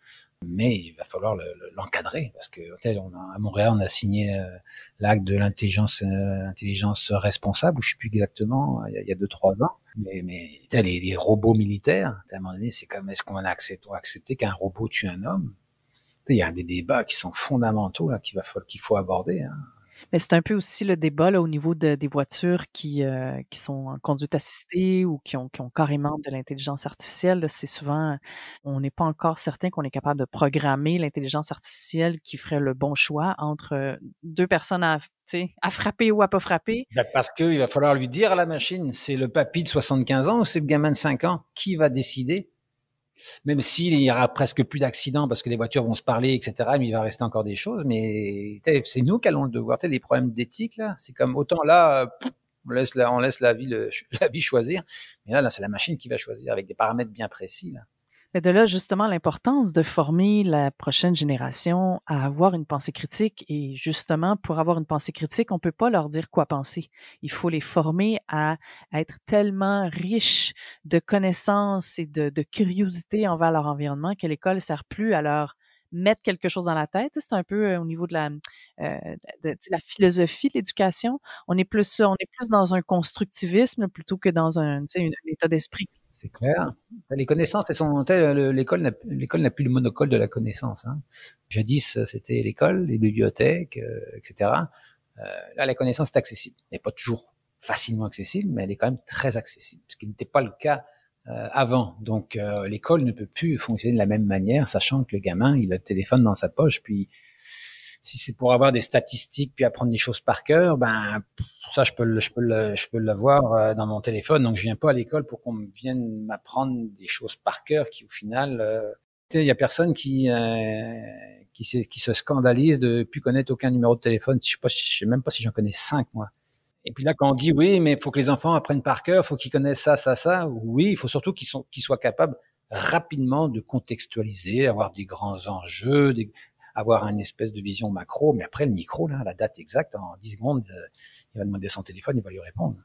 Speaker 2: mais il va falloir l'encadrer parce que on a, à Montréal on a signé euh, l'acte de l'intelligence euh, intelligence responsable je sais plus exactement il y a, deux trois ans mais mais les, les robots militaires à un moment donné c'est comme est-ce qu'on a accepté, accepter qu'un robot tue un homme? Il y a des débats qui sont fondamentaux là qu'il va qu'il faut aborder hein.
Speaker 1: C'est un peu aussi le débat au niveau de, des voitures qui, euh, qui sont en conduite assistée ou qui ont, qui ont carrément de l'intelligence artificielle. C'est souvent, on n'est pas encore certain qu'on est capable de programmer l'intelligence artificielle qui ferait le bon choix entre euh, deux personnes à, à frapper ou à pas frapper.
Speaker 2: Ben, parce qu'il va falloir lui dire à la machine, c'est le papy de 75 ans ou c'est le gamin de 5 ans? Qui va décider? Même s'il y aura presque plus d'accidents parce que les voitures vont se parler, etc., il va rester encore des choses. Mais c'est nous qui allons le devoir. des problèmes d'éthique, là, c'est comme autant là, on laisse la vie choisir. Mais là, là c'est la machine qui va choisir avec des paramètres bien précis. Là.
Speaker 1: Mais de là, justement, l'importance de former la prochaine génération à avoir une pensée critique. Et justement, pour avoir une pensée critique, on peut pas leur dire quoi penser. Il faut les former à, être tellement riches de connaissances et de, de curiosité envers leur environnement que l'école sert plus à leur mettre quelque chose dans la tête. C'est un peu au niveau de la, euh, de, la philosophie de l'éducation. On est plus on est plus dans un constructivisme plutôt que dans un, un état d'esprit.
Speaker 2: C'est clair. Les connaissances, elles sont l'école n'a l'école n'a plus le monopole de la connaissance. Hein. Jadis, c'était l'école, les bibliothèques, etc. Là, la connaissance est accessible. Elle n'est pas toujours facilement accessible, mais elle est quand même très accessible, ce qui n'était pas le cas avant. Donc euh, l'école ne peut plus fonctionner de la même manière, sachant que le gamin, il a le téléphone dans sa poche, puis si c'est pour avoir des statistiques puis apprendre des choses par cœur, ben ça je peux je peux le, je peux l'avoir euh, dans mon téléphone. Donc je viens pas à l'école pour qu'on vienne m'apprendre des choses par cœur qui au final il y a personne qui qui, qui se scandalise de plus connaître aucun numéro de téléphone. Je sais pas, je sais même pas si j'en connais cinq moi. Et puis là, quand on dit oui, mais il faut que les enfants apprennent par cœur, il faut qu'ils connaissent ça, ça, ça. Oui, il faut surtout qu'ils soient capables rapidement de contextualiser, avoir des grands enjeux, avoir une espèce de vision macro. Mais après, le micro, là, la date exacte, en 10 secondes, euh, il va demander son téléphone, il va lui répondre.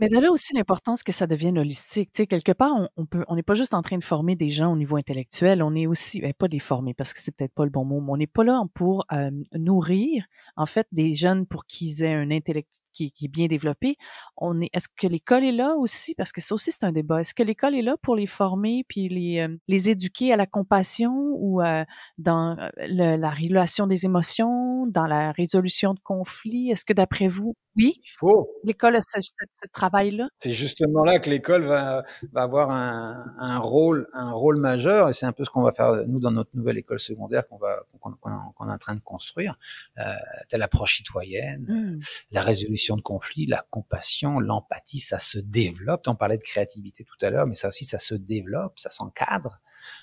Speaker 1: Mais là aussi l'importance que ça devienne holistique. Tu sais, quelque part, on, peut, on n'est pas juste en train de former des gens au niveau intellectuel, on est aussi, ben, pas des former parce que c'est peut-être pas le bon mot, mais on n'est pas là pour euh, nourrir, en fait, des jeunes pour qu'ils aient un intellect, qui, est bien développé. On est, est-ce que l'école est là aussi? Parce que ça aussi, c'est un débat. Est-ce que l'école est là pour les former puis les, euh, les éduquer à la compassion ou euh, dans euh, la régulation des émotions, dans la résolution de conflits? Est-ce que d'après vous, oui.
Speaker 2: Il faut.
Speaker 1: L'école a ce, ce, travail-là?
Speaker 2: C'est justement là que l'école va, va avoir un, un, rôle, un rôle majeur, et c'est un peu ce qu'on va faire nous dans notre nouvelle école secondaire qu'on va qu'on est en train de construire. Euh, telle approche citoyenne, mmh. la résolution de conflits, la compassion, l'empathie, ça se développe. On parlait de créativité tout à l'heure, mais ça aussi, ça se développe, ça s'encadre.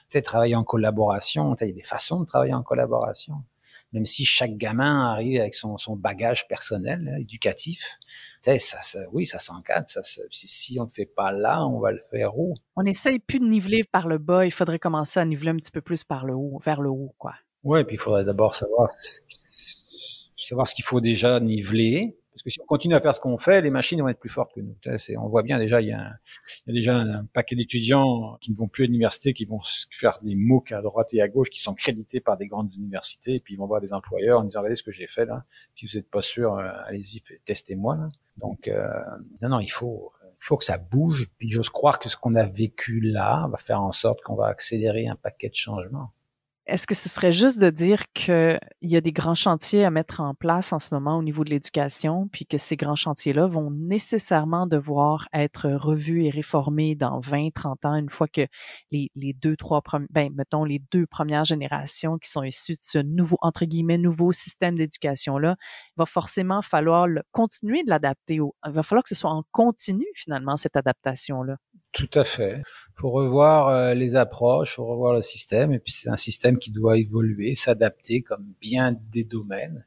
Speaker 2: Tu sais, travailler en collaboration, il y a des façons de travailler en collaboration même si chaque gamin arrive avec son, son bagage personnel, éducatif, ça, ça, oui, ça s'encadre. Ça, si on ne le fait pas là, on va le faire où?
Speaker 1: On essaye plus de niveler par le bas. Il faudrait commencer à niveler un petit peu plus par le haut, vers le haut, quoi.
Speaker 2: Ouais, puis il faudrait d'abord savoir, savoir ce qu'il faut déjà niveler parce que si on continue à faire ce qu'on fait, les machines vont être plus fortes que nous. On voit bien déjà, il y a, il y a déjà un paquet d'étudiants qui ne vont plus à l'université, qui vont faire des MOOC à droite et à gauche, qui sont crédités par des grandes universités, et puis ils vont voir des employeurs en disant, regardez ce que j'ai fait là. Si vous n'êtes pas sûr, euh, allez-y, testez-moi. Donc, euh, non, non, il faut, faut que ça bouge. Puis j'ose croire que ce qu'on a vécu là va faire en sorte qu'on va accélérer un paquet de changements.
Speaker 1: Est-ce que ce serait juste de dire qu'il y a des grands chantiers à mettre en place en ce moment au niveau de l'éducation, puis que ces grands chantiers-là vont nécessairement devoir être revus et réformés dans 20, 30 ans, une fois que les, deux, trois, ben, mettons, les deux premières générations qui sont issues de ce nouveau, entre guillemets, nouveau système d'éducation-là, va forcément falloir continuer de l'adapter. Il va falloir que ce soit en continu, finalement, cette adaptation-là.
Speaker 2: Tout à fait. Faut revoir euh, les approches, faut revoir le système, et puis c'est un système qui doit évoluer, s'adapter comme bien des domaines.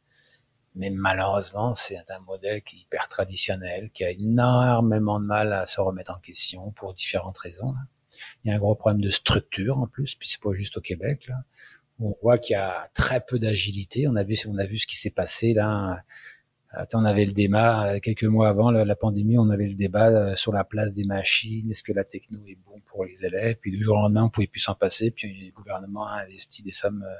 Speaker 2: Mais malheureusement, c'est un modèle qui est hyper traditionnel, qui a énormément de mal à se remettre en question pour différentes raisons. Il y a un gros problème de structure en plus, puis c'est pas juste au Québec. Là. On voit qu'il y a très peu d'agilité. On a vu, on a vu ce qui s'est passé là on avait le débat euh, quelques mois avant la, pandémie, on avait le débat euh, sur la place des machines. Est-ce que la techno est bon pour les élèves? Puis du jour au lendemain, on pouvait plus s'en passer. Puis le gouvernement a investi des sommes euh,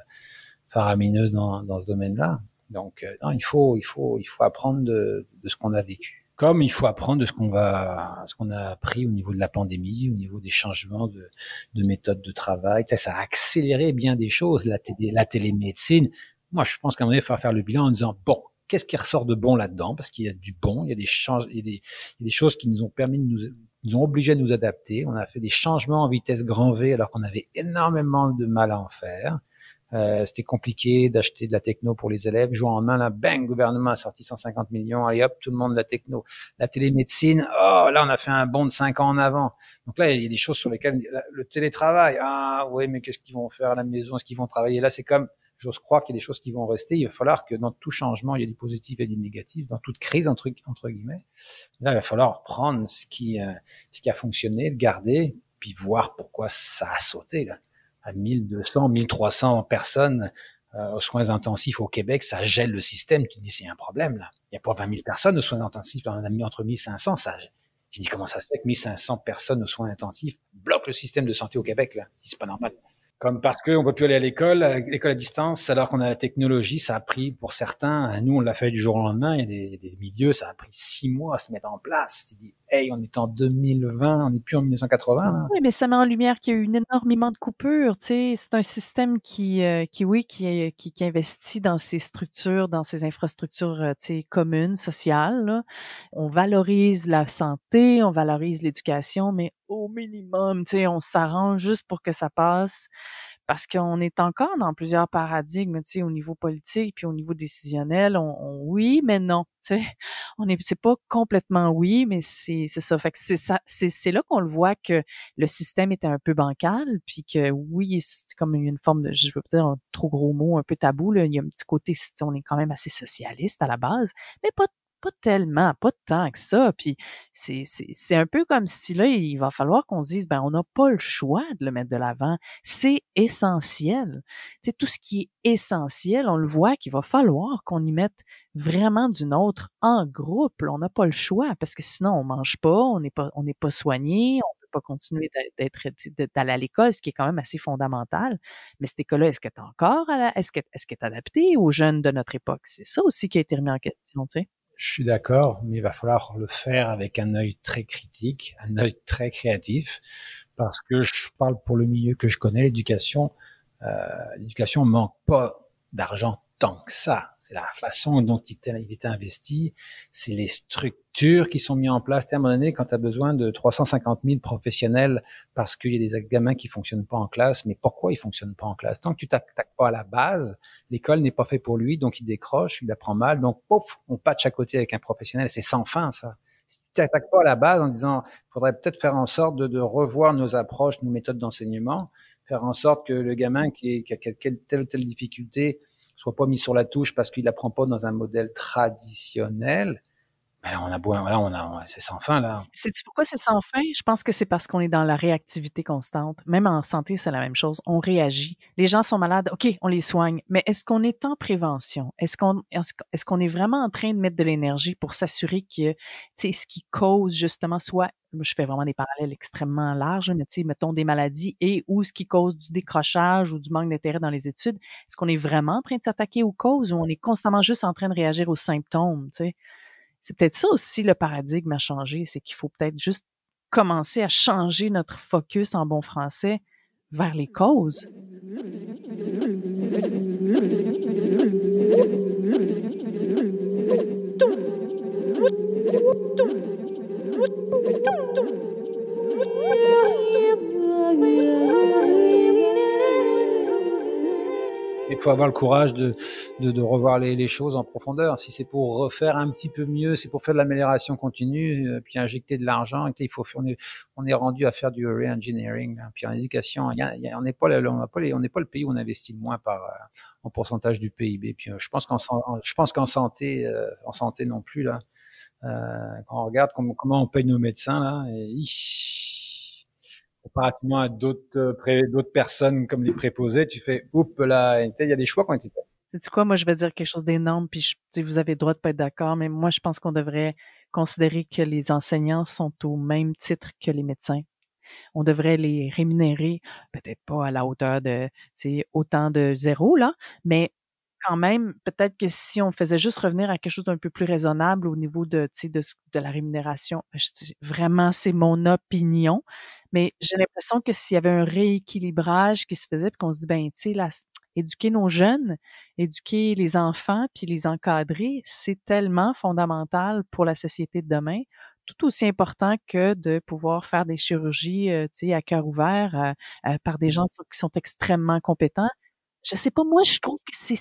Speaker 2: faramineuses dans, dans ce domaine-là. Donc, non, il faut, il faut, il faut apprendre de, de ce qu'on a vécu. Comme il faut apprendre de ce qu'on va, ce qu'on a appris au niveau de la pandémie, au niveau des changements de, de méthodes de travail. Ça, ça a accéléré bien des choses. La, la télémédecine. Moi, je pense qu'à un moment donné, il faut faire le bilan en disant bon, qu'est-ce qui ressort de bon là-dedans? Parce qu'il y a du bon, il y a des il y a des, choses qui nous ont permis de nous, nous ont obligés à nous adapter. On a fait des changements en vitesse grand V alors qu'on avait énormément de mal à en faire. Euh, c'était compliqué d'acheter de la techno pour les élèves. Jour en main, là, bang, le gouvernement a sorti 150 millions. Allez hop, tout le monde la techno. La télémédecine, oh, là, on a fait un bond de 5 ans en avant. Donc là, il y a des choses sur lesquelles le télétravail, ah, oui, mais qu'est-ce qu'ils vont faire à la maison? Est-ce qu'ils vont travailler? Là C'est comme j'ose croire qu'il y a des choses qui vont rester. Il va falloir que dans tout changement, il y a des positifs et des négatifs. Dans toute crise, entre, entre guillemets, là, il va falloir prendre ce qui, euh, ce qui a fonctionné, le garder, puis voir pourquoi ça a sauté. Là. À 1200, 1300 personnes euh, aux soins intensifs au Québec, ça gèle le système. Tu te dis, c'est un problème là. Il n'y a pas 20 000 personnes aux soins intensifs, on en a mis entre 1500. Ça, je dis, comment ça se fait que 1500 personnes aux soins intensifs bloquent le système de santé au Québec là? C'est pas normal. Comme parce qu'on peut plus aller à l'école, l'école à distance, alors qu'on a la technologie, ça a pris pour certains, nous on l'a fait du jour au lendemain, il y a des, des, milieux, ça a pris six mois à se mettre en place. On est en 2020, on n'est plus en 1980.
Speaker 1: Oui, mais ça met en lumière qu'il y a eu énormément de coupures. C'est un système qui, euh, qui, investit dans ces structures, dans ces infrastructures, euh, communes, sociales. On valorise la santé, on valorise l'éducation, mais au minimum, on s'arrange juste pour que ça passe parce qu'on est encore dans plusieurs paradigmes, tu sais, au niveau politique puis au niveau décisionnel. On, oui, mais non. Tu sais, on est, c'est pas complètement oui, mais c'est, c'est ça. Fait que c'est ça, c'est, c'est là qu'on le voit que le système était un peu bancal, puis que oui, c'est comme une forme de, je veux dire un trop gros mot, un peu tabou. Là. Il y a un petit côté, on est quand même assez socialiste à la base, mais pas pas tellement, pas tant que ça. Puis c'est, un peu comme si là, il va falloir qu'on se dise, ben, on n'a pas le choix de le mettre de l'avant. C'est essentiel. C'est tout ce qui est essentiel, on le voit qu'il va falloir qu'on y mette vraiment d'une autre en groupe. on n'a pas le choix parce que sinon on mange pas, on n'est pas, on pas soigné, on peut pas continuer d'être, d'aller à l'école, ce qui est quand même assez fondamental. Mais cette école-là, est-ce qu'elle est encore, est-ce qu'elle est, est adaptée aux jeunes de notre époque? C'est ça aussi qui a été remis en question, tu sais
Speaker 2: Je suis d'accord, mais il va falloir le faire avec un œil très critique, un œil très créatif, parce que je parle pour le milieu que je connais, l'éducation. Euh, l'éducation manque pas d'argent tant que ça. C'est la façon dont il, il était investi, c'est les structures qui sont mises en place. À un moment donné, quand tu besoin de 350 000 professionnels parce qu'il y a des gamins qui fonctionnent pas en classe, mais pourquoi ils fonctionnent pas en classe? Tant que tu t'attaques pas à la base, l'école n'est pas fait pour lui, donc il décroche, il apprend mal, donc pouf, on patche à côté avec un professionnel. C'est sans fin ça. Si tu t'attaques pas à la base en disant, faudrait peut-être faire en sorte de, revoir nos approches, nos méthodes d'enseignement, faire en sorte que le gamin qui a telle ou telle difficulté soit pas mis sur la touche parce qu'il apprend pas dans un modèle traditionnel, ben on a beau, on a, c'est sans fin là.
Speaker 1: C'est pourquoi c'est sans fin? Je pense que c'est parce qu'on est dans la réactivité constante. Même en santé, c'est la même chose. On réagit. Les gens sont malades, ok, on les soigne. Mais est-ce qu'on est en prévention? Est-ce qu'on est vraiment en train de mettre de l'énergie pour s'assurer que, ce qui cause justement soit je fais vraiment des parallèles extrêmement larges, mais tu sais, mettons des maladies et ou ce qui cause du décrochage ou du manque d'intérêt dans les études. Est-ce qu'on est vraiment en train de s'attaquer aux causes ou on est constamment juste en train de réagir aux symptômes? C'est peut-être ça aussi le paradigme à changer, c'est qu'il faut peut-être juste commencer à changer notre focus en bon français vers les causes.
Speaker 2: Il faut avoir le courage de, de, de revoir les, les, choses en profondeur. Si c'est pour refaire un petit peu mieux, c'est pour faire de l'amélioration continue, euh, puis injecter de l'argent. Il faut, on est, on est rendu à faire du re-engineering. Hein. Puis en éducation, il y a, il y a, on n'est pas, on pas, on n'est pas le pays où on investit le moins par euh, en pourcentage du PIB. Puis euh, je pense qu'en, qu'en santé, en santé non plus là. quand on regarde comment, comment on paye nos médecins là, et, comparativement à d'autres euh, d'autres personnes comme les préposés, tu fais oups là, il y a des choix qui ont été faits.
Speaker 1: C'est quoi, moi je vais dire quelque chose d'énorme, puis vous avez le droit de pas être d'accord, mais moi je pense qu'on devrait considérer que les enseignants sont au même titre que les médecins. On devrait les rémunérer, peut-être pas à la hauteur de autant de zéro, là, mais quand même, peut-être que si on faisait juste revenir à quelque chose d'un peu plus raisonnable au niveau de, de, de la rémunération, vraiment, c'est mon opinion, mais j'ai l'impression que s'il y avait un rééquilibrage qui se faisait, puis qu'on se dit, ben, tu sais, éduquer nos jeunes, éduquer les enfants, puis les encadrer, c'est tellement fondamental pour la société de demain, tout aussi important que de pouvoir faire des chirurgies, euh, tu sais, à cœur ouvert euh, euh, par des mmh. gens qui sont extrêmement compétents je sais pas, moi, je trouve que c'est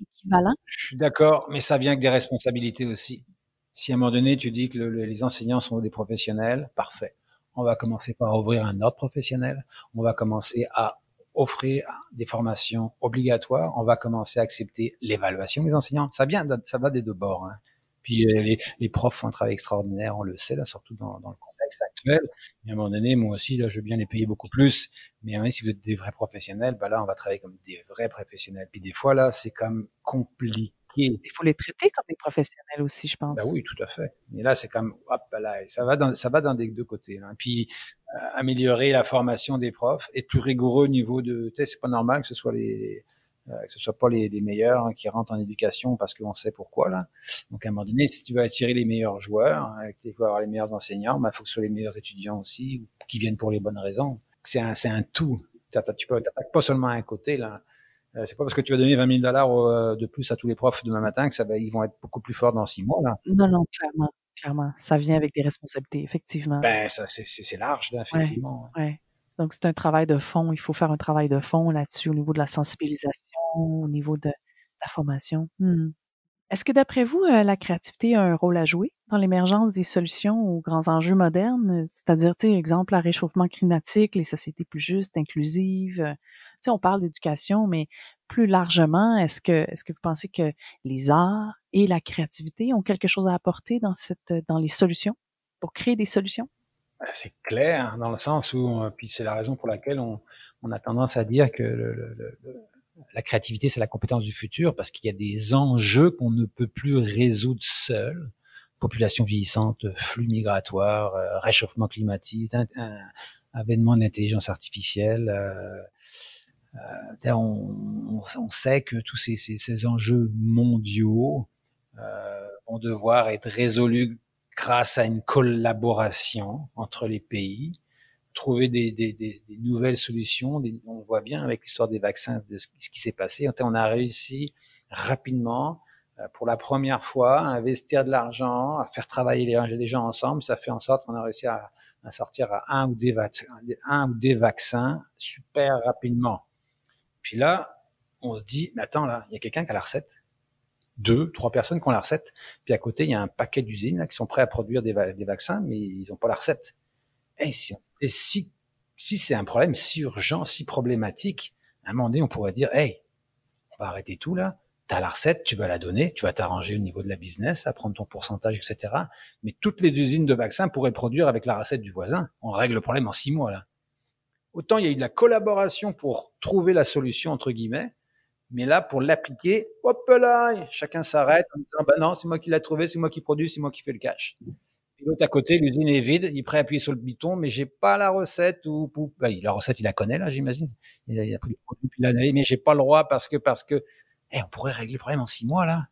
Speaker 1: équivalent.
Speaker 2: Je suis d'accord, mais ça vient avec des responsabilités aussi. Si à un moment donné, tu dis que les enseignants sont des professionnels, parfait. On va commencer par ouvrir un autre professionnel. On va commencer à offrir des formations obligatoires. On va commencer à accepter l'évaluation des enseignants. Ça vient, ça va des deux bords. Hein. Puis euh, les, les, profs font un travail extraordinaire, on le sait là, surtout dans, dans le actuel. à un moment donné, moi aussi, là, je veux bien les payer beaucoup plus. Mais hein, si vous êtes des vrais professionnels, bah là, on va travailler comme des vrais professionnels. Puis des fois, là, c'est comme compliqué.
Speaker 1: Il faut les traiter comme des professionnels aussi, je pense.
Speaker 2: Bah oui, tout à fait. Mais là, c'est comme, hop, là, ça va dans, ça va dans des deux côtés. Puis euh, améliorer la formation des profs, être plus rigoureux au niveau de, tu sais, c'est pas normal que ce soit les que ce soit pas les, les meilleurs hein, qui rentrent en éducation parce qu'on sait pourquoi là. Donc à un moment donné, si tu veux attirer les meilleurs joueurs, hein, tu veux avoir les meilleurs enseignants, il bah, faut que ce soit les meilleurs étudiants aussi qui viennent pour les bonnes raisons. C'est un, c'est un tout. Tu peux t'attaques pas seulement à un côté là. Euh, c'est pas parce que tu vas donner 20 000 dollars euh, de plus à tous les profs demain matin que ça va, ils vont être beaucoup plus forts dans six mois là.
Speaker 1: Non, non, clairement, clairement, ça vient avec des responsabilités, effectivement.
Speaker 2: Ben ça, c'est, c'est, large là, effectivement.
Speaker 1: ouais. Donc, c'est un travail de fond. Il faut faire un travail de fond là-dessus au niveau de la sensibilisation, au niveau de la formation. Mmh. Est-ce que d'après vous, euh, la créativité a un rôle à jouer dans l'émergence des solutions aux grands enjeux modernes? C'est-à-dire, tu sais, exemple, le réchauffement climatique, les sociétés plus justes, inclusives. Euh, tu sais, on parle d'éducation, mais plus largement, est-ce que, est-ce que vous pensez que les arts et la créativité ont quelque chose à apporter dans cette, dans les solutions, pour créer des solutions?
Speaker 2: C'est clair dans le sens où, euh, puis c'est la raison pour laquelle on, on a tendance à dire que le, le, la créativité c'est la compétence du futur parce qu'il y a des enjeux qu'on ne peut plus résoudre seul. Population vieillissante, flux migratoire, euh, réchauffement climatique, un, avènement de l'intelligence artificielle. Euh, euh, on, on, sait que tous ces, ces, ces enjeux mondiaux vont devoir être résolus grâce à une collaboration entre les pays, trouver des, des, des, des nouvelles solutions. on voit bien avec l'histoire des vaccins de ce, qui s'est passé. On a réussi rapidement, euh, pour la première fois, à investir de l'argent, à faire travailler les, gens ensemble. Ça fait en sorte qu'on a réussi à, à, sortir à un ou des, un ou des vaccins super rapidement. Puis là, on se dit, mais attends, là, il y a quelqu'un qui a la recette deux, trois personnes qui ont la recette. Puis à côté, il y a un paquet d'usines qui sont prêts à produire des, vaccins, mais ils n'ont pas la recette. Et si, si, si c'est un problème si urgent, si problématique, à un moment donné, on pourrait dire, hey, on va arrêter tout là. Tu as la recette, tu vas la donner, tu vas t'arranger au niveau de la business, à prendre ton pourcentage, etc. Mais toutes les usines de vaccins pourraient produire avec la recette du voisin. On règle le problème en six mois là. Autant il y a eu de la collaboration pour trouver la solution entre guillemets, mais là, pour l'appliquer, hop là, chacun s'arrête en disant, bah non, c'est moi qui l'ai trouvé, c'est moi qui produis, c'est moi qui fais le cash. Puis l'autre à côté, l'usine est vide, il est prêt à appuyer sur le bouton, mais j'ai pas la recette ou, bah, la recette, il la connaît, là, j'imagine. Il a pris le produit puis l'année, mais j'ai pas le droit parce que, parce que, eh, on pourrait régler le problème en six mois, là.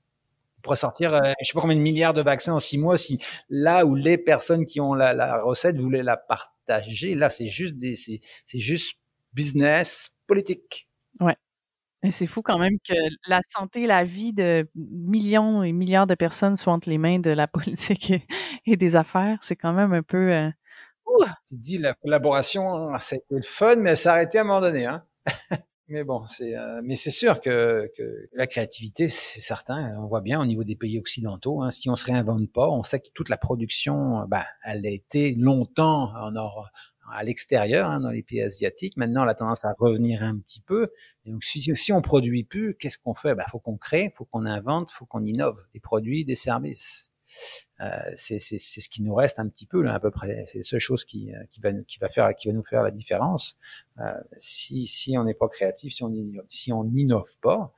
Speaker 2: On pourrait sortir, euh, je sais pas combien de milliards de vaccins en six mois si là où les personnes qui ont la, la recette voulaient la partager, là, c'est juste des, c'est juste business politique.
Speaker 1: Ouais. C'est fou quand même que la santé, la vie de millions et milliards de personnes soient entre les mains de la politique et, des affaires. C'est quand même un peu. Euh,
Speaker 2: tu dis la collaboration, ça a été le fun, mais ça a arrêté à un moment donné. Hein? mais bon, c'est euh, sûr que, la créativité, c'est certain. On voit bien au niveau des pays occidentaux. Hein, si on se réinvente pas, on sait que toute la production, bah, elle a été longtemps en or, à l'extérieur, hein, dans les pays asiatiques. Maintenant, la tendance à revenir un petit peu. Et donc, si, si on produit plus, qu'est-ce qu'on fait? Il bah, faut qu'on crée, faut qu'on invente, faut qu'on innove des produits, des services. Euh, c'est ce qui nous reste un petit peu là à peu près. C'est la seule chose qui, euh, qui, va, qui va faire, qui va nous faire la différence. Euh, si, si on n'est pas créatif, si on si on n'innove pas,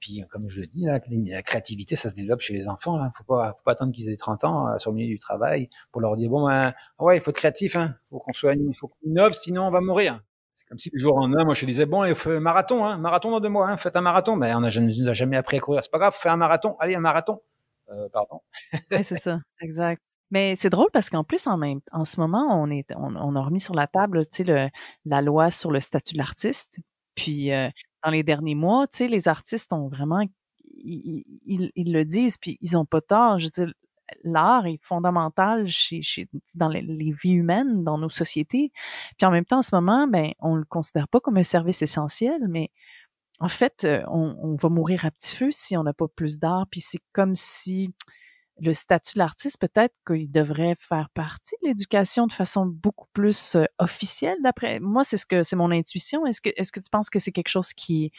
Speaker 2: puis, comme je le dis, la créativité, ça se développe chez les enfants. Là. Faut pas, faut pas attendre qu'ils aient 30 ans euh, sur le milieu du travail pour leur dire bon, ben, ouais, il faut être créatif, hein. Faut qu'on soit, il faut qu'on innove, sinon on va mourir. C'est comme si le jour en un, moi je disais bon, il faut un marathon, hein, marathon dans deux mois, hein, faites un marathon. Mais on a, nous a jamais appris à courir. C'est pas grave, fais un marathon. Allez, un marathon. Euh, pardon.
Speaker 1: ouais, c'est ça, exact. Mais c'est drôle parce qu'en plus, en même, en ce moment, on est, on, a remis sur la table, la loi sur le statut de l'artiste. Puis euh, dans les derniers mois, tu sais, les artistes ont vraiment ils, le disent, puis ils ont pas tort. Je veux dire, l'art est fondamental chez, dans les, vies humaines, dans nos sociétés. Puis en même temps, en ce moment, ben, on le considère pas comme un service essentiel, mais en fait, euh, on va mourir à petit feu si on n'a pas plus d'art. Puis c'est comme si le statut de l'artiste, peut-être qu'il devrait faire partie de l'éducation de façon beaucoup plus officielle. D'après moi, c'est ce que c'est mon intuition. Est-ce que est-ce que tu penses que c'est quelque chose qui est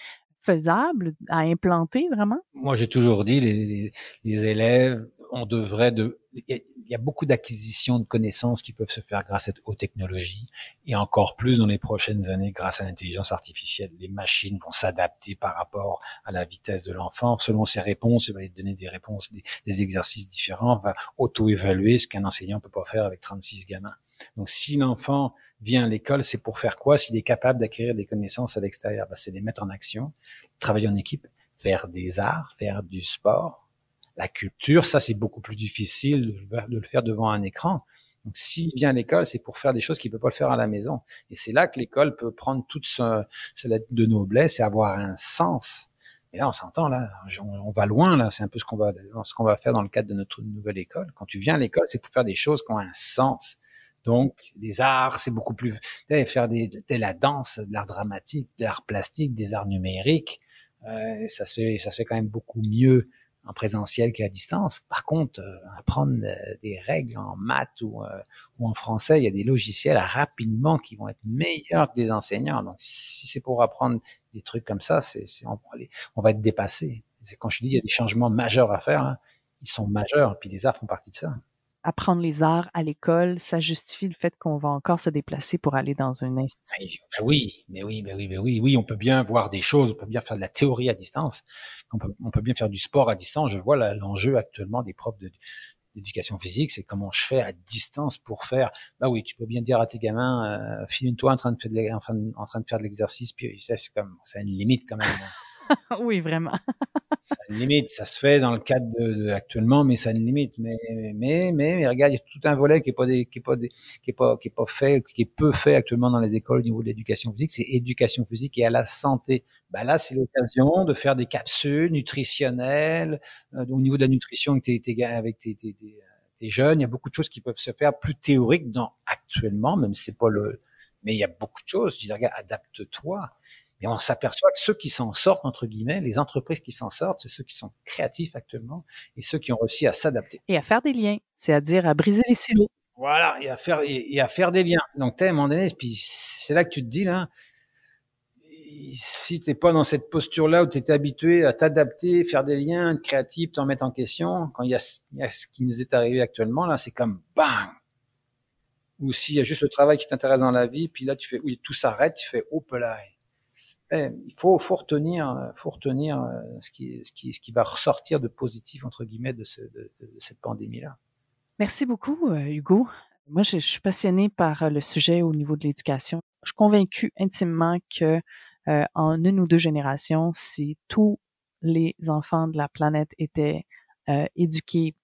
Speaker 1: faisable à implanter vraiment?
Speaker 2: Moi, j'ai toujours dit, les, les, élèves, on devrait de, il y a beaucoup d'acquisitions de connaissances qui peuvent se faire grâce aux technologies et encore plus dans les prochaines années grâce à l'intelligence artificielle. Les machines vont s'adapter par rapport à la vitesse de l'enfant. Selon ses réponses, il va lui donner des réponses, des, exercices différents, va auto-évaluer ce qu'un enseignant peut pas faire avec 36 gamins. Donc, si l'enfant vient à l'école, c'est pour faire quoi? S'il est capable d'acquérir des connaissances à l'extérieur, ben, c'est les mettre en action, travailler en équipe, faire des arts, faire du sport. La culture, ça, c'est beaucoup plus difficile de le faire devant un écran. Donc, s'il vient à l'école, c'est pour faire des choses qu'il peut pas le faire à la maison. Et c'est là que l'école peut prendre toute sa, lettre de noblesse et avoir un sens. Et là, on s'entend, là, on, va loin, là. C'est un peu ce qu'on va, ce qu'on va faire dans le cadre de notre nouvelle école. Quand tu viens à l'école, c'est pour faire des choses qui ont un sens. Donc, les arts, c'est beaucoup plus faire des, de la danse, de l'art dramatique, de l'art plastique, des arts numériques. Euh, ça se fait, ça se fait quand même beaucoup mieux en présentiel qu'à distance. Par contre, euh, apprendre euh, des règles en maths ou, euh, ou en français, il y a des logiciels rapidement qui vont être meilleurs que des enseignants. Donc, si c'est pour apprendre des trucs comme ça, c'est, on, on, va être dépassé. C'est quand je dis il y a des changements majeurs à faire, hein, ils sont majeurs, puis les arts font partie de ça
Speaker 1: apprendre les arts à l'école, ça justifie le fait qu'on va encore se déplacer pour aller dans une institut.
Speaker 2: Ben oui, mais oui, mais oui, mais oui, oui, on peut bien voir des choses, on peut bien faire de la théorie à distance, on peut, on peut bien faire du sport à distance. Je vois l'enjeu actuellement des profs de, d'éducation physique, c'est comment je fais à distance pour faire. Bah oui, tu peux bien dire à tes gamins, euh, filme-toi en train de faire de, en train de faire de l'exercice, puis c'est comme, ça a une limite quand même.
Speaker 1: oui, vraiment.
Speaker 2: ça limite. Ça se fait dans le cadre de, actuellement, mais ça a limite. Mais, mais, mais, regarde, il y a tout un volet qui est pas fait, qui est peu fait actuellement dans les écoles au niveau de l'éducation physique. C'est éducation physique et à la santé. Bah là, c'est l'occasion de faire des capsules nutritionnelles euh, au niveau de la nutrition avec tes, jeunes. Il y a beaucoup de choses qui peuvent se faire plus théoriques dans actuellement, même si c'est pas le, mais il y a beaucoup de choses. Je dis, regarde, adapte-toi. Et on s'aperçoit que ceux qui s'en sortent, entre guillemets, les entreprises qui s'en sortent, c'est ceux qui sont créatifs actuellement et ceux qui ont réussi à s'adapter.
Speaker 1: Et à faire des liens, c'est-à-dire à briser les silos.
Speaker 2: Voilà, et à faire, et, à faire des liens. Donc, tu à un moment donné, puis c'est là que tu te dis, là, si t'es pas dans cette posture-là où tu es habitué à t'adapter, faire des liens, être créatif, t'en mettre en question, quand il y, a, il y a ce qui nous est arrivé actuellement, là, c'est comme bang! Ou s'il y a juste le travail qui t'intéresse dans la vie, puis là, tu fais, oui, tout s'arrête, tu fais, oh, là, eh, il faut, faut retenir, faut retenir euh, ce qui, ce qui, ce qui va ressortir de positif entre guillemets de, ce, de, cette pandémie-là.
Speaker 1: Merci beaucoup, euh, Hugo. Moi, je, suis passionnée par euh, le sujet au niveau de l'éducation. Je suis convaincue intimement que euh, en une ou deux générations, si tous les enfants de la planète étaient euh, éduqués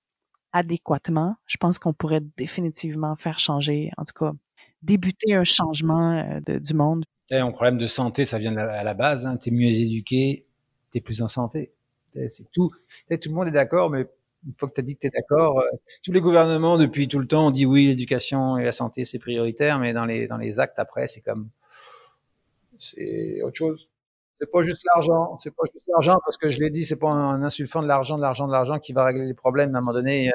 Speaker 1: adéquatement, je pense qu'on pourrait définitivement faire changer, en tout cas, débuter un changement de, du monde?
Speaker 2: Un problème de santé, ça vient à la base. Hein. Tu es mieux éduqué, tu es plus en santé. C'est tout. tout le monde est d'accord, mais une fois que tu as dit que tu es d'accord, euh, tous les gouvernements depuis tout le temps ont dit oui, l'éducation et la santé c'est prioritaire, mais dans les dans les actes après, c'est comme c'est autre chose. C'est pas juste l'argent, c'est pas juste l'argent parce que je l'ai dit, c'est pas un insultant de l'argent, de l'argent, de l'argent qui va régler les problèmes. À un moment donné, euh,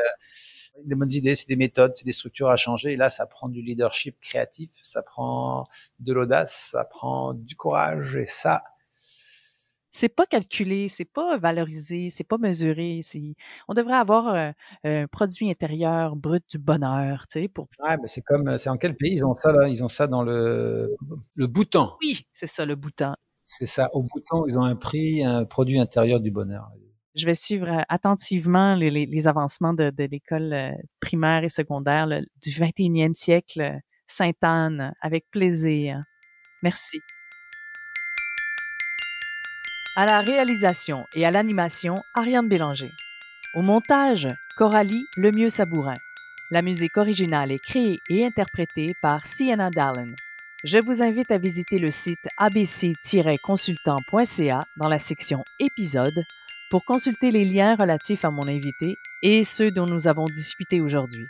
Speaker 2: des bonnes idées, c'est des méthodes, c'est des structures à changer. Et là, ça prend du leadership créatif, ça prend de l'audace, ça prend du courage. Et ça,
Speaker 1: c'est pas calculé, c'est pas valorisé, c'est pas mesuré. On devrait avoir euh, un produit intérieur brut du bonheur, tu sais, pour.
Speaker 2: Ouais, mais c'est comme, c'est en quel pays? Ils ont ça là Ils ont ça dans le le Bhoutan.
Speaker 1: Oui, c'est ça, le Bhoutan.
Speaker 2: C'est ça. Au Bhoutan, ils ont un prix, un produit intérieur du bonheur
Speaker 1: je vais suivre attentivement les, avancements de, l'école primaire et secondaire du 21e siècle, Sainte-Anne, avec plaisir. Merci. À la réalisation et à l'animation, Ariane Bélanger. Au montage, Coralie Lemieux-Sabourin. La musique originale est créée et interprétée par Sienna Dallin. Je vous invite à visiter le site abc-consultant.ca dans la section Épisodes pour consulter les liens relatifs à mon invité et ceux dont nous avons discuté aujourd'hui.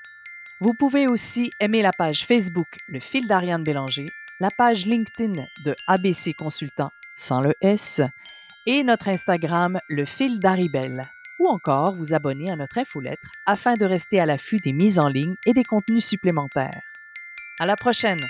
Speaker 1: Vous pouvez aussi aimer la page Facebook Le fil d'Ariane Bélanger, la page LinkedIn de ABC Consultant sans le S et notre Instagram Le fil d'Aribel ou encore vous abonner à notre infolettre afin de rester à l'affût des mises en ligne et des contenus supplémentaires. À la prochaine!